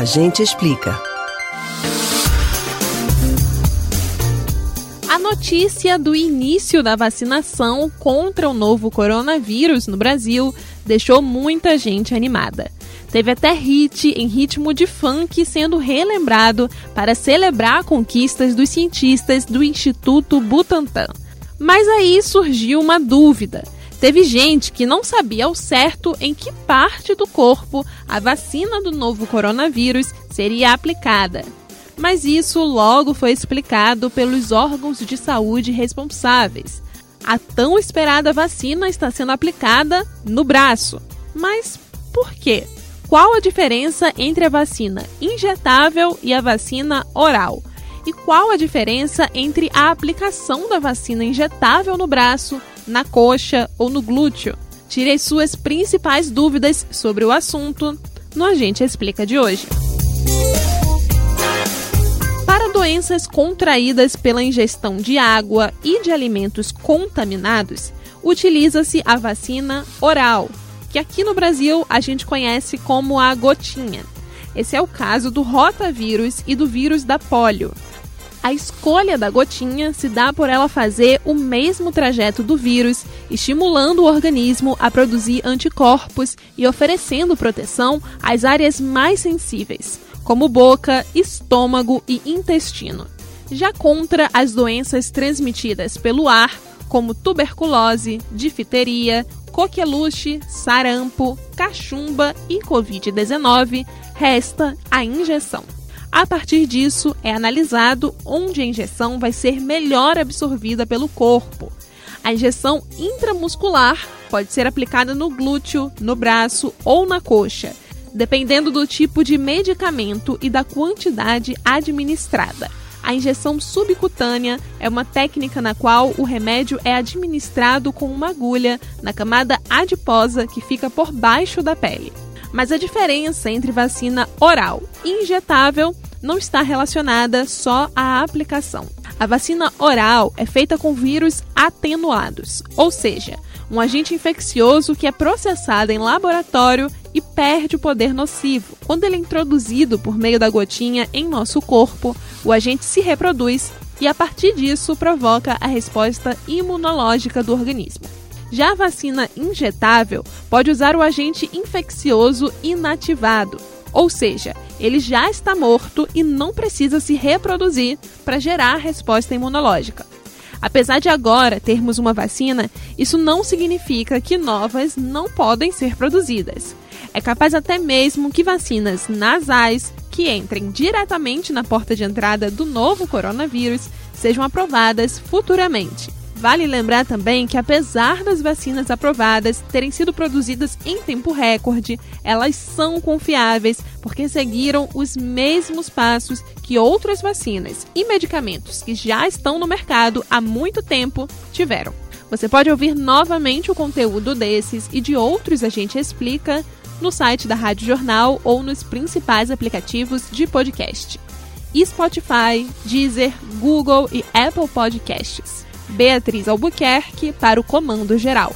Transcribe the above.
A gente explica. A notícia do início da vacinação contra o novo coronavírus no Brasil deixou muita gente animada. Teve até hit em ritmo de funk sendo relembrado para celebrar conquistas dos cientistas do Instituto Butantan. Mas aí surgiu uma dúvida. Teve gente que não sabia ao certo em que parte do corpo a vacina do novo coronavírus seria aplicada. Mas isso logo foi explicado pelos órgãos de saúde responsáveis. A tão esperada vacina está sendo aplicada no braço. Mas por quê? Qual a diferença entre a vacina injetável e a vacina oral? E qual a diferença entre a aplicação da vacina injetável no braço na coxa ou no glúteo? Tire as suas principais dúvidas sobre o assunto no Agente Explica de hoje. Para doenças contraídas pela ingestão de água e de alimentos contaminados, utiliza-se a vacina oral, que aqui no Brasil a gente conhece como a gotinha. Esse é o caso do rotavírus e do vírus da polio. A escolha da gotinha se dá por ela fazer o mesmo trajeto do vírus, estimulando o organismo a produzir anticorpos e oferecendo proteção às áreas mais sensíveis, como boca, estômago e intestino. Já contra as doenças transmitidas pelo ar, como tuberculose, difteria, coqueluche, sarampo, cachumba e Covid-19, resta a injeção. A partir disso, é analisado onde a injeção vai ser melhor absorvida pelo corpo. A injeção intramuscular pode ser aplicada no glúteo, no braço ou na coxa, dependendo do tipo de medicamento e da quantidade administrada. A injeção subcutânea é uma técnica na qual o remédio é administrado com uma agulha na camada adiposa que fica por baixo da pele. Mas a diferença entre vacina oral e injetável não está relacionada só à aplicação. A vacina oral é feita com vírus atenuados, ou seja, um agente infeccioso que é processado em laboratório e perde o poder nocivo. Quando ele é introduzido por meio da gotinha em nosso corpo, o agente se reproduz e, a partir disso, provoca a resposta imunológica do organismo. Já a vacina injetável pode usar o agente infeccioso inativado, ou seja, ele já está morto e não precisa se reproduzir para gerar a resposta imunológica. Apesar de agora termos uma vacina, isso não significa que novas não podem ser produzidas. É capaz até mesmo que vacinas nasais que entrem diretamente na porta de entrada do novo coronavírus sejam aprovadas futuramente. Vale lembrar também que, apesar das vacinas aprovadas terem sido produzidas em tempo recorde, elas são confiáveis porque seguiram os mesmos passos que outras vacinas e medicamentos que já estão no mercado há muito tempo tiveram. Você pode ouvir novamente o conteúdo desses e de outros a gente explica no site da Rádio Jornal ou nos principais aplicativos de podcast. Spotify, Deezer, Google e Apple Podcasts. Beatriz Albuquerque para o Comando Geral.